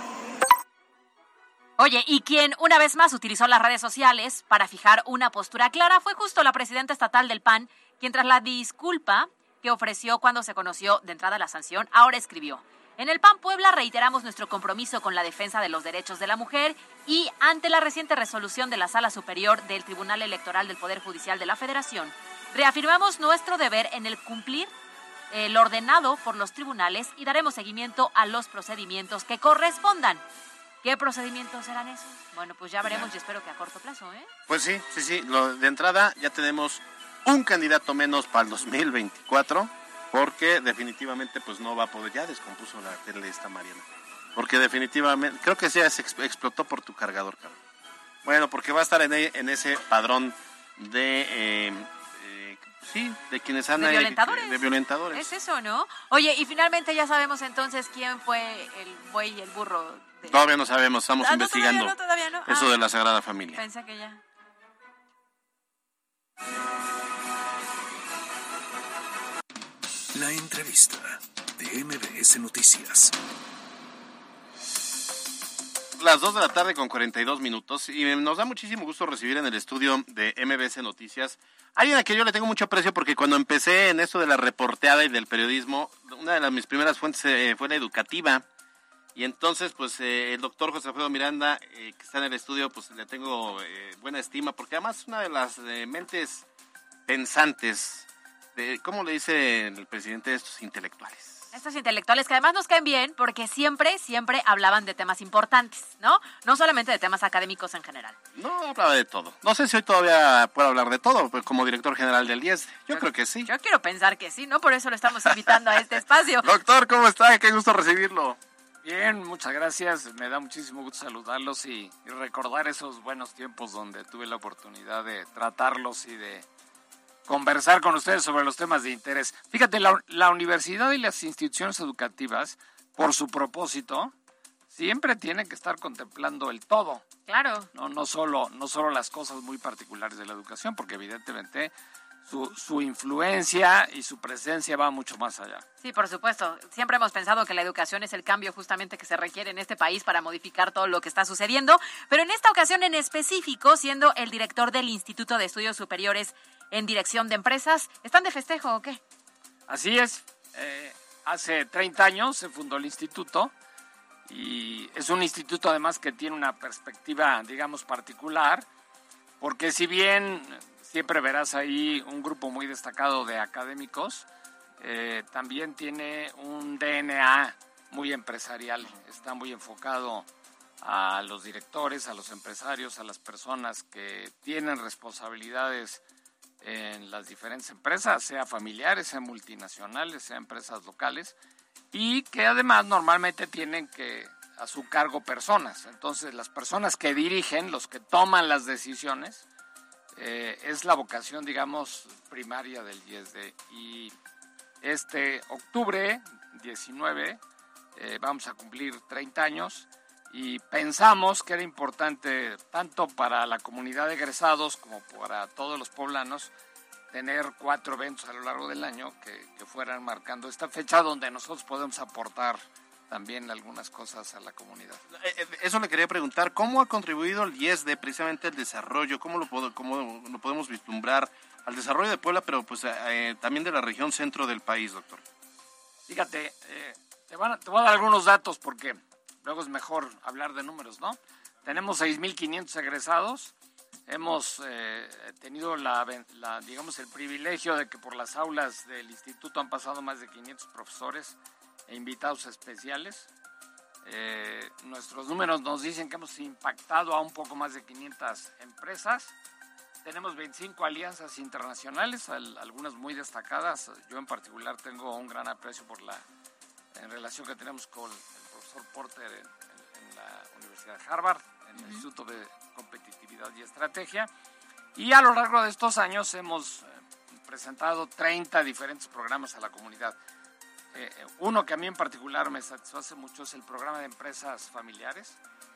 Oye, y quien una vez más utilizó las redes sociales para fijar una postura clara fue justo la presidenta estatal del PAN, quien tras la disculpa que ofreció cuando se conoció de entrada la sanción, ahora escribió. En el PAN Puebla reiteramos nuestro compromiso con la defensa de los derechos de la mujer y ante la reciente resolución de la Sala Superior del Tribunal Electoral del Poder Judicial de la Federación, Reafirmamos nuestro deber en el cumplir el ordenado por los tribunales y daremos seguimiento a los procedimientos que correspondan. ¿Qué procedimientos serán esos? Bueno, pues ya veremos y espero que a corto plazo, ¿eh? Pues sí, sí, sí. de entrada ya tenemos un candidato menos para el 2024 porque definitivamente pues no va a poder, ya descompuso la tele esta Mariana. Porque definitivamente, creo que ya se explotó por tu cargador, cabrón. Bueno, porque va a estar en, e, en ese padrón de eh, Sí, de quienes han... De violentadores. De violentadores. Es eso, ¿no? Oye, y finalmente ya sabemos entonces quién fue el buey y el burro. Todavía no sabemos, estamos ah, investigando. Todavía no, Eso de ah. la Sagrada Familia. Pensé que ya. La entrevista de MBS Noticias. Las 2 de la tarde con 42 minutos y nos da muchísimo gusto recibir en el estudio de MBC Noticias alguien a quien yo le tengo mucho aprecio porque cuando empecé en esto de la reporteada y del periodismo, una de las, mis primeras fuentes eh, fue la educativa. Y entonces, pues eh, el doctor José Alfredo Miranda, eh, que está en el estudio, pues le tengo buena estima porque además es una de las mentes pensantes, de, ¿cómo le dice el presidente de estos intelectuales? Estos intelectuales que además nos caen bien porque siempre, siempre hablaban de temas importantes, ¿no? No solamente de temas académicos en general. No, hablaba de todo. No sé si hoy todavía puedo hablar de todo pues, como director general del 10. Yo, creo que sí. Yo quiero pensar que sí, ¿no? Por eso lo estamos invitando a este espacio. Doctor, ¿cómo está? Qué gusto recibirlo. Bien, muchas gracias. Me da muchísimo gusto saludarlos y recordar esos buenos tiempos donde tuve la oportunidad de tratarlos y de conversar con ustedes sobre los temas de interés. Fíjate, la, universidad y las instituciones educativas, por su propósito, siempre tienen que estar contemplando el todo. Claro. No, no, solo, no solo las cosas muy particulares de la educación, porque evidentemente su, su, influencia y su presencia va mucho más allá. Sí, por supuesto. Siempre hemos pensado que la educación es el cambio justamente que se requiere en este país para modificar todo lo que está sucediendo, pero en esta ocasión en específico, siendo el director del Instituto de Estudios Superiores en Dirección de Empresas, ¿están de festejo o qué? Así es. Eh, hace 30 años se fundó el instituto y es un instituto además que tiene una perspectiva, digamos, particular, porque si bien siempre verás ahí un grupo muy destacado de académicos. Eh, también tiene un DNA muy empresarial, está muy enfocado a los directores, a los empresarios, a las personas que tienen responsabilidades en las diferentes empresas, sea familiares, sea multinacionales, sea empresas locales, y que además normalmente tienen que a su cargo personas. Entonces las personas que dirigen, los que toman las decisiones, eh, es la vocación, digamos, primaria del IESD. Y este octubre 19 eh, vamos a cumplir 30 años y pensamos que era importante, tanto para la comunidad de egresados como para todos los poblanos, tener cuatro eventos a lo largo del año que, que fueran marcando esta fecha donde nosotros podemos aportar también algunas cosas a la comunidad. Eh, eh, eso le quería preguntar, ¿cómo ha contribuido el IESD precisamente al desarrollo? ¿Cómo lo, cómo lo podemos vislumbrar al desarrollo de Puebla, pero pues eh, también de la región centro del país, doctor? Fíjate, te, van te voy a dar algunos datos porque luego es mejor hablar de números, ¿no? Tenemos 6.500 egresados, hemos tenido la, la, digamos, el privilegio de que por las aulas del instituto han pasado más de 500 profesores, e invitados especiales. Eh, nuestros números nos dicen que hemos impactado a un poco más de 500 empresas. Tenemos 25 alianzas internacionales, algunas muy destacadas. Yo en particular tengo un gran aprecio por la en relación que tenemos con el profesor Porter en, la Universidad de Harvard, en el Instituto de Competitividad y Estrategia. Y a lo largo de estos años hemos eh, presentado 30 diferentes programas a la comunidad. Eh, uno que a mí en particular me satisface mucho es el programa de empresas familiares,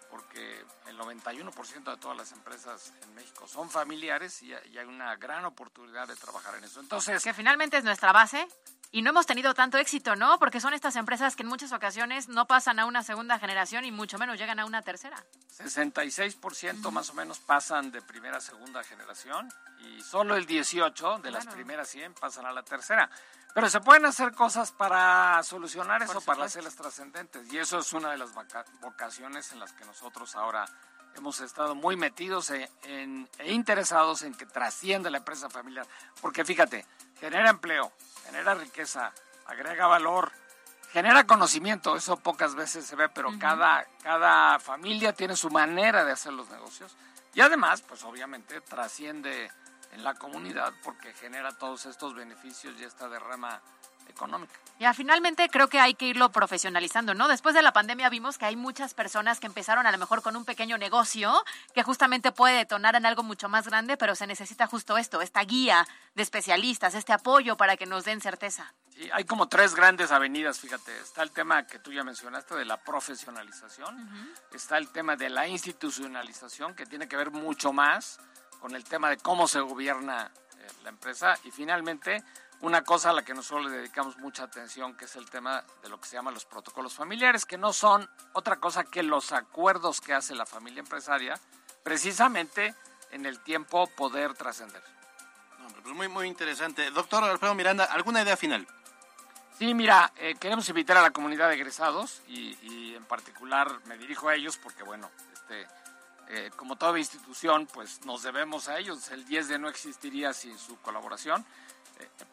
porque el 91% de todas las empresas en México son familiares y, hay una gran oportunidad de trabajar en eso. Entonces, que finalmente es nuestra base y no hemos tenido tanto éxito, ¿no? Porque son estas empresas que en muchas ocasiones no pasan a una segunda generación y mucho menos llegan a una tercera. 66% más o menos pasan de primera a segunda generación y solo el 18 de las primeras 100 pasan a la tercera. Pero se pueden hacer cosas para solucionar eso, para hacerlas trascendentes. Y eso es una de las vocaciones en las que nosotros ahora hemos estado muy metidos e, e interesados en que trascienda la empresa familiar. Porque fíjate, genera empleo, genera riqueza, agrega valor, genera conocimiento. Eso pocas veces se ve, pero cada, cada familia tiene su manera de hacer los negocios. Y además, pues obviamente trasciende en la comunidad porque genera todos estos beneficios y esta derrama económica. Ya, finalmente creo que hay que irlo profesionalizando, ¿no? Después de la pandemia vimos que hay muchas personas que empezaron a lo mejor con un pequeño negocio que justamente puede detonar en algo mucho más grande, pero se necesita justo esto, esta guía de especialistas, este apoyo para que nos den certeza. Sí, hay como tres grandes avenidas, fíjate. Está el tema que tú ya mencionaste de la profesionalización, está el tema de la institucionalización, que tiene que ver mucho más con el tema de cómo se gobierna eh, la empresa y finalmente una cosa a la que nosotros le dedicamos mucha atención, que es el tema de lo que se llama los protocolos familiares, que no son otra cosa que los acuerdos que hace la familia empresaria, precisamente en el tiempo poder trascender. pues muy, muy interesante. Doctor Alfredo Miranda, ¿alguna idea final? Sí, mira, eh, queremos invitar a la comunidad de egresados y, y, en particular me dirijo a ellos porque, bueno, este, eh, como toda institución, pues nos debemos a ellos. El 10 de no existiría sin su colaboración.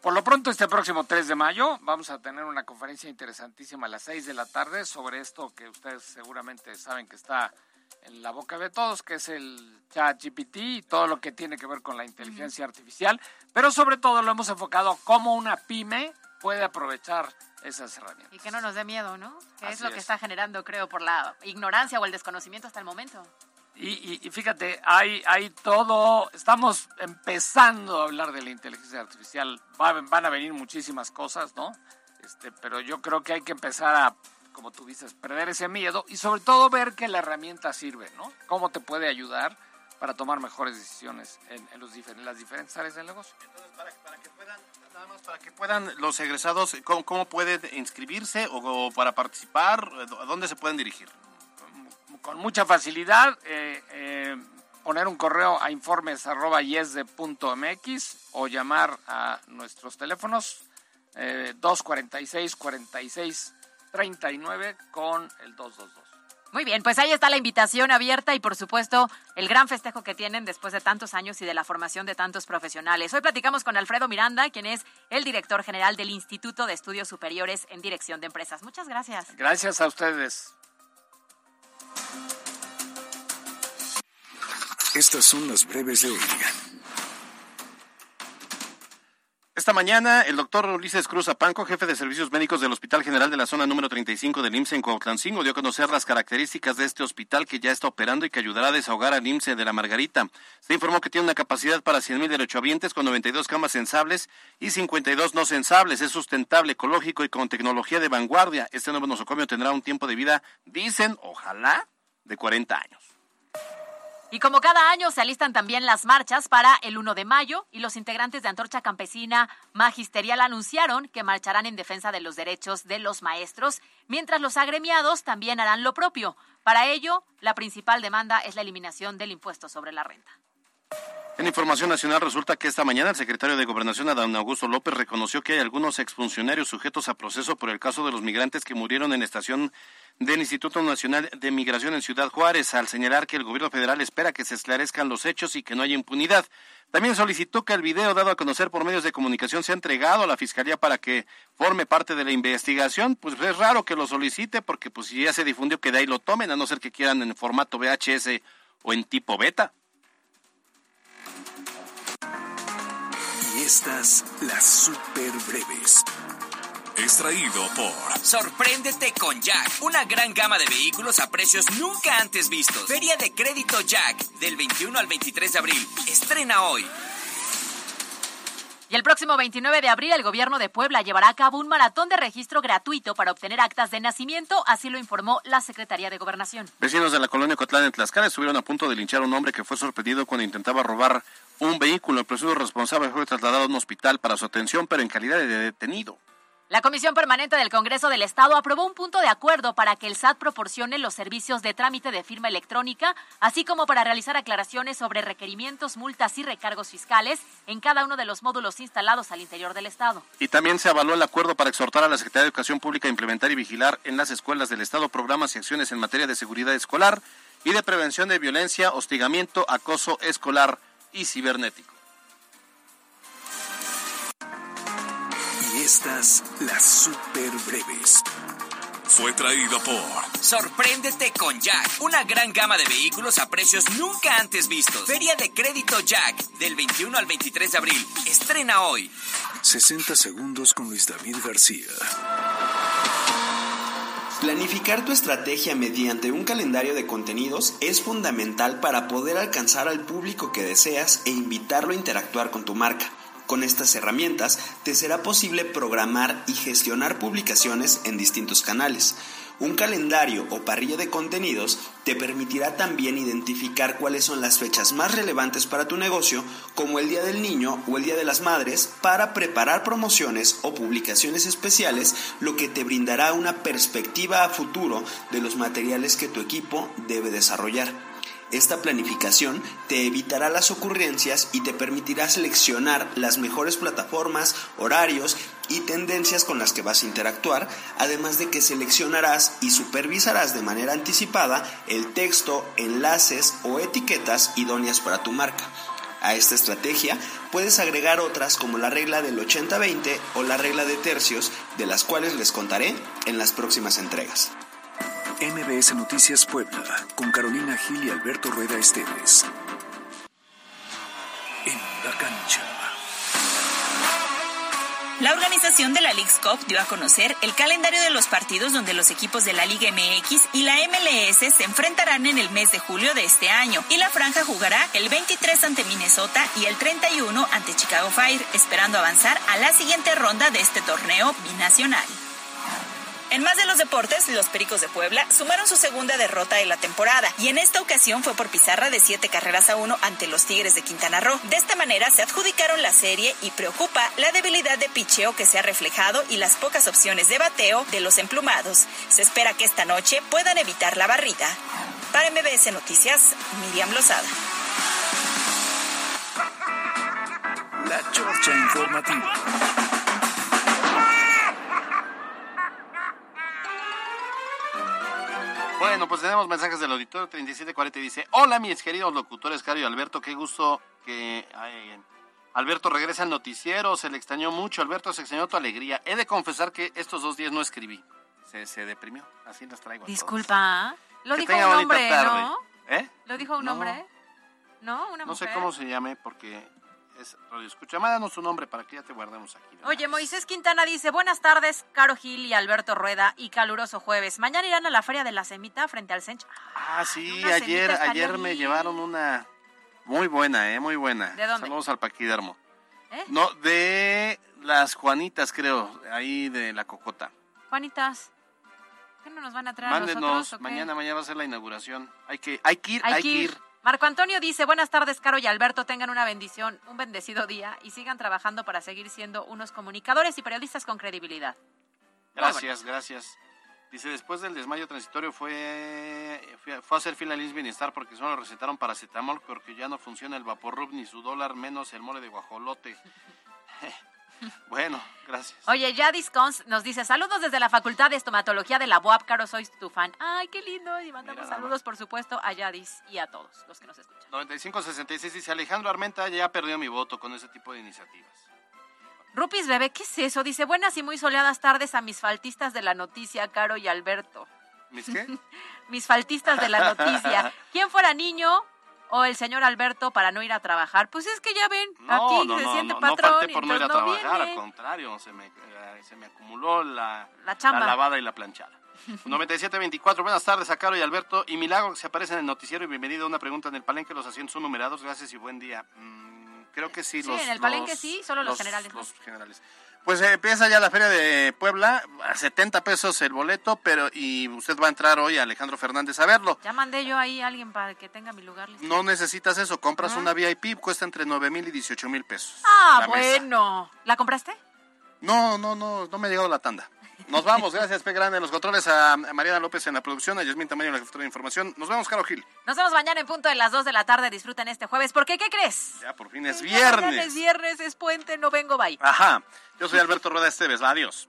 Por lo pronto, este próximo 3 de mayo vamos a tener una conferencia interesantísima a las 6 de la tarde sobre esto que ustedes seguramente saben que está en la boca de todos, que es el chat GPT y todo lo que tiene que ver con la inteligencia artificial, pero sobre todo lo hemos enfocado a cómo una pyme puede aprovechar esas herramientas. Y que no nos dé miedo, ¿no? Que es lo que está generando, creo, por la ignorancia o el desconocimiento hasta el momento. Y, y, fíjate, hay, hay todo, estamos empezando a hablar de la inteligencia artificial, van a venir muchísimas cosas, ¿no? Este, pero yo creo que hay que empezar a, como tú dices, perder ese miedo y sobre todo ver que la herramienta sirve, ¿no? Cómo te puede ayudar para tomar mejores decisiones en, los, en las diferentes áreas del negocio. Entonces, para, para, que puedan, nada más para que puedan los egresados, ¿cómo, cómo pueden inscribirse o, o, para participar? ¿A dónde se pueden dirigir? Con mucha facilidad, eh, eh, poner un correo a informes arroba yesde.mx o llamar a nuestros teléfonos eh, 246 46 39 con el 222. Muy bien, pues ahí está la invitación abierta y por supuesto el gran festejo que tienen después de tantos años y de la formación de tantos profesionales. Hoy platicamos con Alfredo Miranda, quien es el director general del Instituto de Estudios Superiores en Dirección de Empresas. Muchas gracias. Gracias a ustedes. Estas son las breves de hoy. Esta mañana, el doctor Ulises Cruz Apanco, jefe de servicios médicos del Hospital General de la Zona número 35 del IMSS en Cuautlancingo, dio a conocer las características de este hospital que ya está operando y que ayudará a desahogar al IMSS de la Margarita. Se informó que tiene una capacidad para 100.000 derechohabientes con 92 camas sensables y 52 no sensables. Es sustentable, ecológico y con tecnología de vanguardia. Este nuevo nosocomio tendrá un tiempo de vida, dicen, ojalá, de 40 años. Y como cada año se alistan también las marchas para el 1 de mayo y los integrantes de Antorcha Campesina Magisterial anunciaron que marcharán en defensa de los derechos de los maestros, mientras los agremiados también harán lo propio. Para ello, la principal demanda es la eliminación del impuesto sobre la renta. En información nacional resulta que esta mañana el secretario de Gobernación, Adán Augusto López, reconoció que hay algunos exfuncionarios sujetos a proceso por el caso de los migrantes que murieron en la estación del Instituto Nacional de Migración en Ciudad Juárez, al señalar que el gobierno federal espera que se esclarezcan los hechos y que no haya impunidad. También solicitó que el video dado a conocer por medios de comunicación sea entregado a la Fiscalía para que forme parte de la investigación. Pues es raro que lo solicite porque pues si ya se difundió que de ahí lo tomen, a no ser que quieran en formato VHS o en tipo beta. Y estas las super breves. Extraído por Sorpréndete con Jack, una gran gama de vehículos a precios nunca antes vistos. Feria de Crédito Jack, del 21 al 23 de abril. Estrena hoy. Y el próximo 29 de abril el gobierno de Puebla llevará a cabo un maratón de registro gratuito para obtener actas de nacimiento, así lo informó la Secretaría de Gobernación. Vecinos de la colonia Cotlán en Tlaxcala estuvieron a punto de linchar a un hombre que fue sorprendido cuando intentaba robar un vehículo. El presunto responsable fue trasladado a un hospital para su atención, pero en calidad de detenido. La Comisión Permanente del Congreso del Estado aprobó un punto de acuerdo para que el SAT proporcione los servicios de trámite de firma electrónica, así como para realizar aclaraciones sobre requerimientos, multas y recargos fiscales en cada uno de los módulos instalados al interior del Estado. Y también se avaló el acuerdo para exhortar a la Secretaría de Educación Pública a implementar y vigilar en las escuelas del Estado programas y acciones en materia de seguridad escolar y de prevención de violencia, hostigamiento, acoso escolar y cibernético. Estas las super breves. Fue traído por Sorpréndete con Jack, una gran gama de vehículos a precios nunca antes vistos. Feria de Crédito Jack, del 21 al 23 de abril. Estrena hoy. 60 segundos con Luis David García. Planificar tu estrategia mediante un calendario de contenidos es fundamental para poder alcanzar al público que deseas e invitarlo a interactuar con tu marca. Con estas herramientas te será posible programar y gestionar publicaciones en distintos canales. Un calendario o parrilla de contenidos te permitirá también identificar cuáles son las fechas más relevantes para tu negocio, como el Día del Niño o el Día de las Madres, para preparar promociones o publicaciones especiales, lo que te brindará una perspectiva a futuro de los materiales que tu equipo debe desarrollar. Esta planificación te evitará las ocurrencias y te permitirá seleccionar las mejores plataformas, horarios y tendencias con las que vas a interactuar, además de que seleccionarás y supervisarás de manera anticipada el texto, enlaces o etiquetas idóneas para tu marca. A esta estrategia puedes agregar otras como la regla del 80-20 o la regla de tercios, de las cuales les contaré en las próximas entregas. MBS Noticias Puebla, con Carolina Gil y Alberto Rueda Esteves. En la cancha. La organización de la League's Cup dio a conocer el calendario de los partidos donde los equipos de la Liga MX y la MLS se enfrentarán en el mes de julio de este año y la franja jugará el 23 ante Minnesota y el 31 ante Chicago Fire, esperando avanzar a la siguiente ronda de este torneo binacional. En más de los deportes, los Pericos de Puebla sumaron su segunda derrota de la temporada y en esta ocasión fue por pizarra de siete carreras a uno ante los Tigres de Quintana Roo. De esta manera se adjudicaron la serie y preocupa la debilidad de picheo que se ha reflejado y las pocas opciones de bateo de los emplumados. Se espera que esta noche puedan evitar la barrida. Para MBS Noticias, Miriam Lozada. La Chorcha Informativa. Bueno, pues tenemos mensajes del auditorio 3740 y dice, hola mis queridos locutores, Caro y Alberto, qué gusto que ay, Alberto regresa al noticiero, se le extrañó mucho, Alberto se extrañó tu alegría. He de confesar que estos dos días no escribí, se, se deprimió, así las traigo. a todos. Disculpa, lo Que dijo un hombre, tarde. ¿no? ¿Eh? ¿Lo dijo un No. hombre? ¿No? ¿Una No sé mujer? cómo se llame porque es radio escucha. Mándanos su nombre para que ya te guardemos aquí. Oye, Moisés Quintana dice, buenas tardes, Caro Gil y Alberto Rueda, y caluroso jueves. Mañana irán a la Feria de la Semita frente al Sencha. Ah, sí, ayer, ayer me llevaron una muy buena, eh, muy buena. ¿De dónde? Saludos al paquidermo. ¿Eh? No, de las Juanitas, creo, ahí de la Cocota. Juanitas, ¿qué no nos van a traer a Mándenos, nosotros mañana, mañana va a ser la inauguración. Hay que, hay que ir, Hay, hay, que que ir. ir. Marco Antonio dice, buenas tardes, Caro y Alberto, tengan una bendición, un bendecido día y sigan trabajando para seguir siendo unos comunicadores y periodistas con credibilidad. Gracias, gracias. Dice, después del desmayo transitorio fue, fue, fue a hacer fila al Bienestar porque solo recetaron paracetamol porque ya no funciona el Vaporrub ni su dólar, menos el mole de guajolote. bueno, gracias. Oye, Yadis Cons nos dice, saludos desde la Facultad de Estomatología de la UAP, Caro, soy tu fan. Ay, qué lindo, y mandamos Mira saludos, por supuesto, a Yadis y a todos los que nos escuchan. 9566 dice, Alejandro Armenta ya perdió mi voto con ese tipo de iniciativas. Rupis Bebé, ¿qué es eso? Dice, buenas y muy soleadas tardes a mis faltistas de la noticia, Caro y Alberto. ¿Mis qué? mis faltistas de la noticia. ¿Quién fuera niño o el señor Alberto para no ir a trabajar? Pues es que ya ven, No, aquí no, se no, siente no, no patrón falté y por no ir a trabajar, al contrario, se me, eh, se me acumuló la, La chamba. lavada y la planchada. 9724, buenas tardes a Caro y Alberto. Y Milagro que se aparece en el noticiero y bienvenido a una pregunta en el palenque. Los asientos son numerados, gracias y buen día. Mm, creo que sí. Sí, los, en el palenque los- sí, solo los generales no. Los generales. Pues eh, empieza ya la feria de Puebla, a 70 pesos el boleto, pero y usted va a entrar hoy a Alejandro Fernández a verlo. Ya mandé yo ahí a alguien para que tenga mi lugar listo. No necesitas eso, compras Ajá. una VIP, cuesta entre 9 mil y 18 mil pesos. Ah, la mesa. bueno. ¿La compraste? No, no, no, no me ha llegado la tanda. Nos vamos, gracias P. Grande en los controles, a Mariana López en la producción, a Yasmín Tamayo en la jefatura de información. Nos vemos, Caro Gil. Nos vemos mañana en punto de las 2 de la tarde. Disfruten este jueves. Porque, ¿qué crees? Ya por fin es Ya mañana viernes. Es viernes, es puente, no vengo, bye. Ajá, yo soy Alberto Rueda Esteves, adiós.